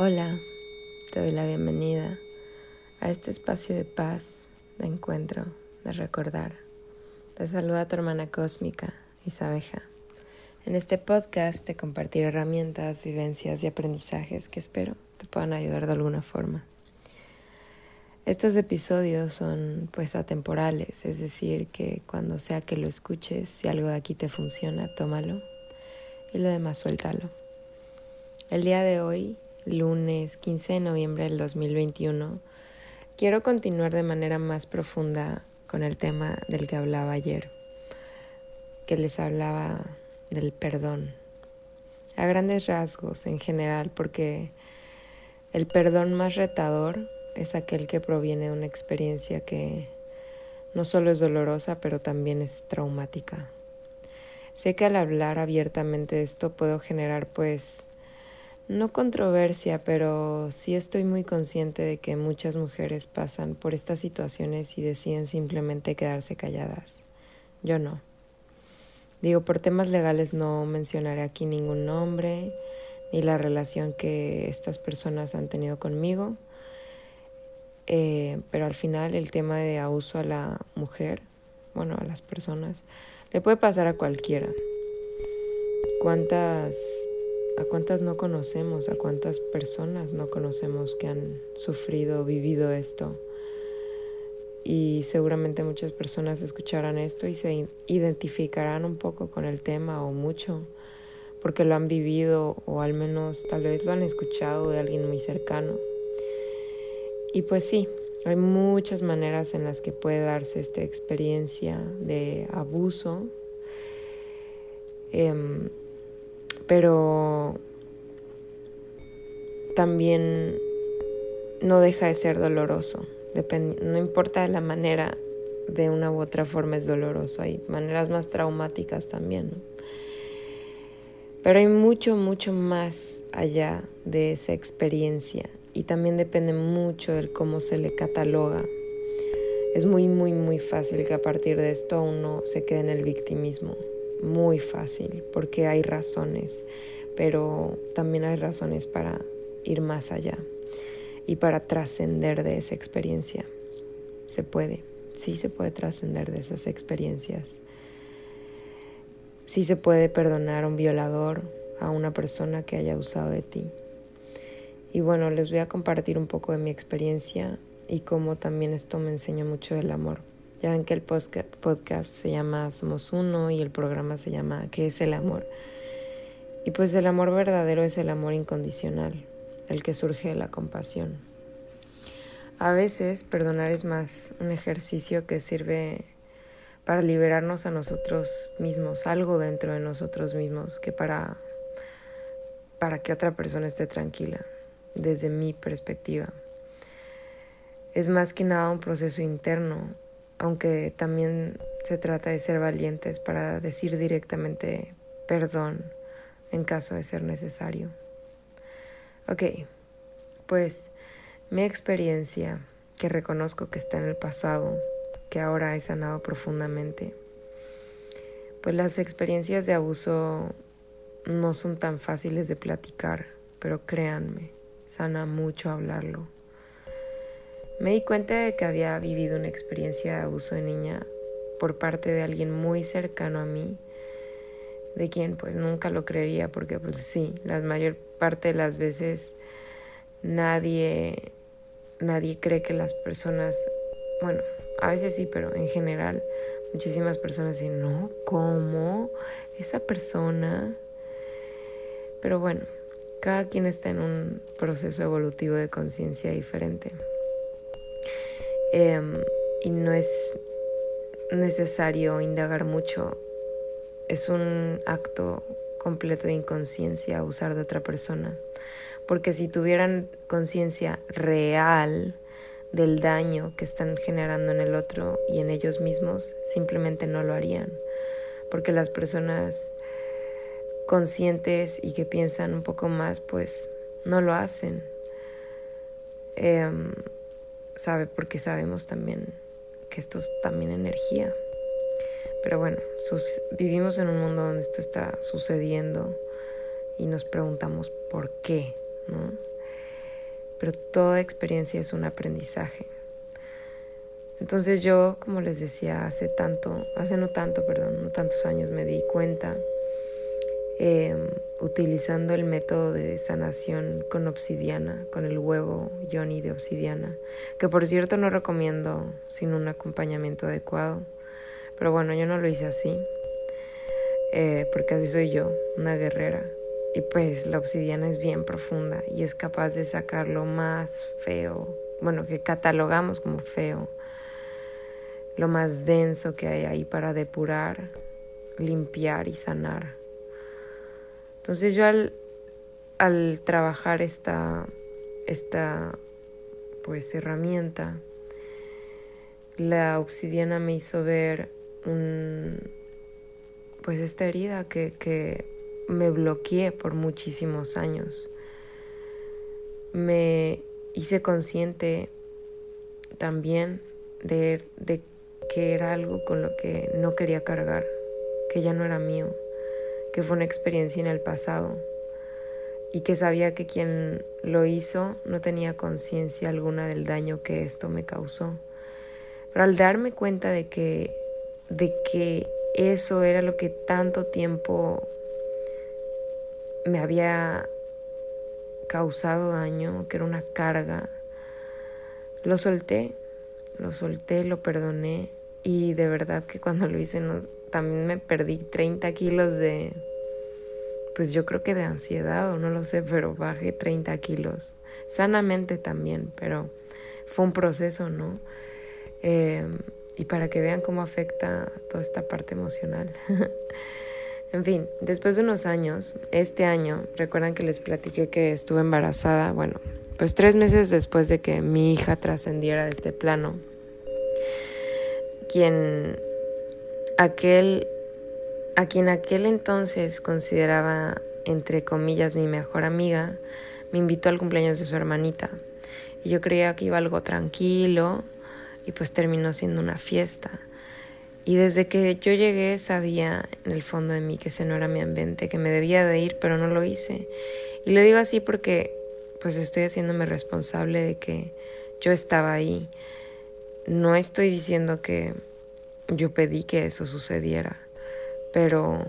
Hola, te doy la bienvenida a este espacio de paz, de encuentro, de recordar. Te saluda tu hermana cósmica, Isabeja. En este podcast te compartiré herramientas, vivencias y aprendizajes que espero te puedan ayudar de alguna forma. Estos episodios son pues atemporales, es decir, que cuando sea que lo escuches, si algo de aquí te funciona, tómalo y lo demás suéltalo. El día de hoy lunes 15 de noviembre del 2021, quiero continuar de manera más profunda con el tema del que hablaba ayer, que les hablaba del perdón, a grandes rasgos en general, porque el perdón más retador es aquel que proviene de una experiencia que no solo es dolorosa, pero también es traumática. Sé que al hablar abiertamente de esto puedo generar pues no controversia, pero sí estoy muy consciente de que muchas mujeres pasan por estas situaciones y deciden simplemente quedarse calladas. Yo no. Digo, por temas legales no mencionaré aquí ningún nombre ni la relación que estas personas han tenido conmigo, eh, pero al final el tema de abuso a la mujer, bueno, a las personas, le puede pasar a cualquiera. ¿Cuántas ¿A cuántas no conocemos? ¿A cuántas personas no conocemos que han sufrido, vivido esto? Y seguramente muchas personas escucharán esto y se identificarán un poco con el tema o mucho, porque lo han vivido o al menos tal vez lo han escuchado de alguien muy cercano. Y pues sí, hay muchas maneras en las que puede darse esta experiencia de abuso. Em, pero también no deja de ser doloroso. no importa la manera, de una u otra forma es doloroso. Hay maneras más traumáticas también. Pero hay mucho, mucho más allá de esa experiencia y también depende mucho del cómo se le cataloga. Es muy, muy, muy fácil que a partir de esto uno se quede en el victimismo muy fácil porque hay razones, pero también hay razones para ir más allá y para trascender de esa experiencia. Se puede, sí se puede trascender de esas experiencias. Sí se puede perdonar a un violador, a una persona que haya usado de ti. Y bueno, les voy a compartir un poco de mi experiencia y cómo también esto me enseña mucho del amor. Ya ven que el podcast se llama Somos Uno y el programa se llama ¿Qué es el amor? Y pues el amor verdadero es el amor incondicional, el que surge de la compasión. A veces perdonar es más un ejercicio que sirve para liberarnos a nosotros mismos, algo dentro de nosotros mismos, que para, para que otra persona esté tranquila, desde mi perspectiva. Es más que nada un proceso interno, aunque también se trata de ser valientes para decir directamente perdón en caso de ser necesario. Ok, pues mi experiencia, que reconozco que está en el pasado, que ahora he sanado profundamente, pues las experiencias de abuso no son tan fáciles de platicar, pero créanme, sana mucho hablarlo. Me di cuenta de que había vivido una experiencia de abuso de niña por parte de alguien muy cercano a mí, de quien pues nunca lo creería porque pues sí, la mayor parte de las veces nadie nadie cree que las personas, bueno, a veces sí, pero en general muchísimas personas dicen, "No, ¿cómo? Esa persona?" Pero bueno, cada quien está en un proceso evolutivo de conciencia diferente. Em, y no es necesario indagar mucho. Es un acto completo de inconsciencia abusar de otra persona. Porque si tuvieran conciencia real del daño que están generando en el otro y en ellos mismos, simplemente no lo harían. Porque las personas conscientes y que piensan un poco más, pues no lo hacen. Em, sabe porque sabemos también que esto es también energía. Pero bueno, vivimos en un mundo donde esto está sucediendo y nos preguntamos por qué, ¿no? pero toda experiencia es un aprendizaje. Entonces yo, como les decía, hace tanto, hace no tanto, perdón, no tantos años me di cuenta, em, utilizando el método de sanación con obsidiana, con el huevo Johnny de obsidiana, que por cierto no recomiendo sin un acompañamiento adecuado, pero bueno, yo no lo hice así, eh, porque así soy yo, una guerrera, y pues la obsidiana es bien profunda y es capaz de sacar lo más feo, bueno, que catalogamos como feo lo más denso que hay ahí para depurar, limpiar y sanar. Entonces yo al, al trabajar esta, esta pues herramienta, la obsidiana me hizo ver un, pues esta herida que, que me bloqueé por muchísimos años. Me hice consciente también de, de que era algo con lo que no quería cargar, que ya no era mío, que fue una experiencia en el pasado y que sabía que quien lo hizo no tenía conciencia alguna del daño que esto me causó. Pero al darme cuenta de que, de que eso era lo que tanto tiempo me había causado daño, que era una carga, lo solté, lo solté, lo perdoné y de verdad que cuando lo hice también me perdí 30 kilos de, pues yo creo que de ansiedad o no lo sé, pero bajé 30 kilos. Sanamente también, pero fue un proceso, ¿no? Em, y para que vean cómo afecta toda esta parte emocional. en fin, después de unos años, este año, recuerdan que les platiqué que estuve embarazada, bueno, pues tres meses después de que mi hija trascendiera de este plano, quien aquel a quien aquel entonces consideraba entre comillas mi mejor amiga, me invitó al cumpleaños de su hermanita. Y yo creía que iba algo tranquilo y pues terminó siendo una fiesta. Y desde que yo llegué sabía en el fondo de mí que ese no era mi ambiente, que me debía de ir, pero no lo hice. Y lo digo así porque pues estoy haciéndome responsable de que yo estaba ahí no estoy diciendo que yo pedí que eso sucediera, pero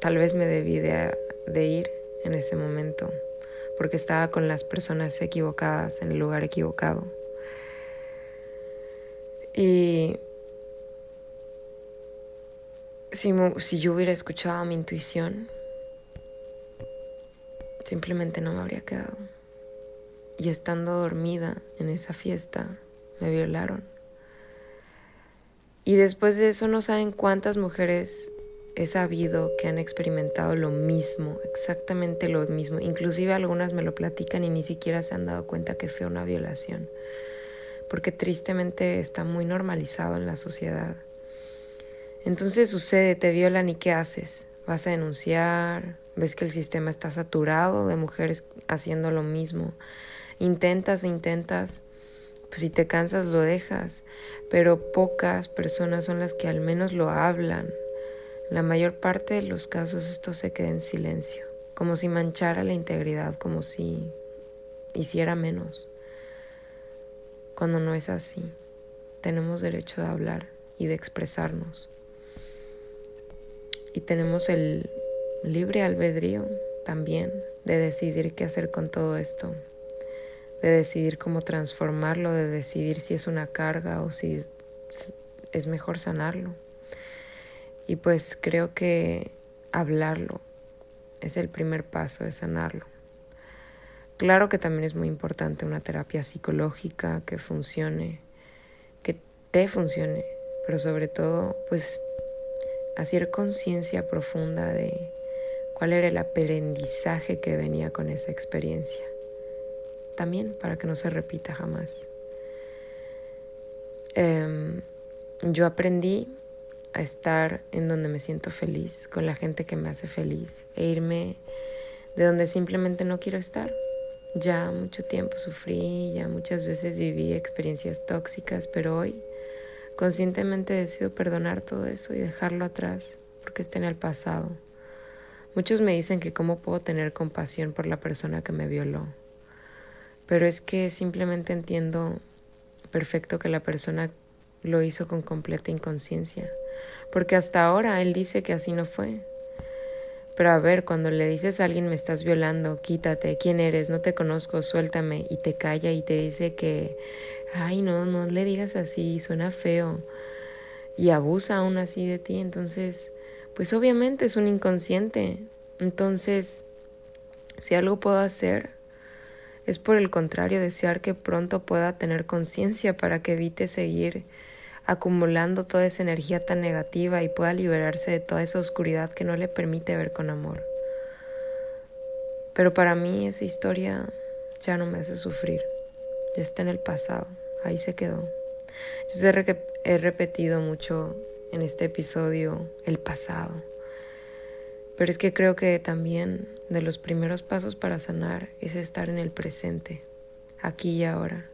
tal vez me debí de, ir en ese momento, porque estaba con las personas equivocadas en el lugar equivocado. Y si, si yo hubiera escuchado mi intuición, simplemente no me habría quedado. Y estando dormida en esa fiesta, me violaron. Y después de eso no saben cuántas mujeres he sabido que han experimentado lo mismo, exactamente lo mismo. Inclusive algunas me lo platican y ni siquiera se han dado cuenta que fue una violación, porque tristemente está muy normalizado en la sociedad. Entonces sucede, te violan y ¿qué haces? Vas a denunciar, ves que el sistema está saturado de mujeres haciendo lo mismo. Intentas, intentas, pues si te cansas lo dejas, pero pocas personas son las que al menos lo hablan. La mayor parte de los casos esto se queda en silencio, como si manchara la integridad, como si hiciera menos. Cuando no es así, tenemos derecho de hablar y de expresarnos. Y tenemos el libre albedrío también de decidir qué hacer con todo esto de decidir cómo transformarlo, de decidir si es una carga o si es mejor sanarlo. Y pues creo que hablarlo es el primer paso de sanarlo. Claro que también es muy importante una terapia psicológica que funcione, que te funcione, pero sobre todo pues hacer conciencia profunda de cuál era el aprendizaje que venía con esa experiencia también para que no se repita jamás. Em, yo aprendí a estar en donde me siento feliz, con la gente que me hace feliz, e irme de donde simplemente no quiero estar. Ya mucho tiempo sufrí, ya muchas veces viví experiencias tóxicas, pero hoy conscientemente decido perdonar todo eso y dejarlo atrás, porque está en el pasado. Muchos me dicen que cómo puedo tener compasión por la persona que me violó, pero es que simplemente entiendo perfecto que la persona lo hizo con completa inconsciencia, porque hasta ahora él dice que así no fue. Pero a ver, cuando le dices a alguien me estás violando, quítate, ¿quién eres? No te conozco, suéltame, y te calla y te dice que, ay, no, no le digas así, suena feo, y abusa aún así de ti, entonces, pues obviamente es un inconsciente. Entonces, si algo puedo hacer, es por el contrario desear que pronto pueda tener conciencia para que evite seguir acumulando toda esa energía tan negativa y pueda liberarse de toda esa oscuridad que no le permite ver con amor. Pero para mí esa historia ya no me hace sufrir, ya está en el pasado, ahí se quedó. Yo sé que he repetido mucho en este episodio el pasado, pero es que creo que también de los primeros pasos para sanar es estar en el presente, aquí y ahora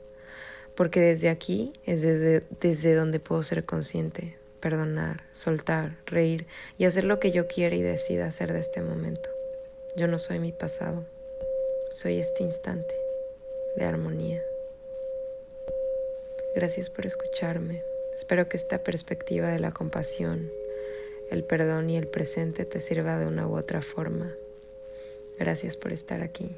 porque desde aquí es desde, desde donde puedo ser consciente, perdonar, soltar, reír y hacer lo que yo quiera y decida hacer de este momento. Yo no soy mi pasado, soy este instante de armonía. Gracias por escucharme. Espero que esta perspectiva de la compasión, el perdón y el presente te sirva de una u otra forma. Gracias por estar aquí.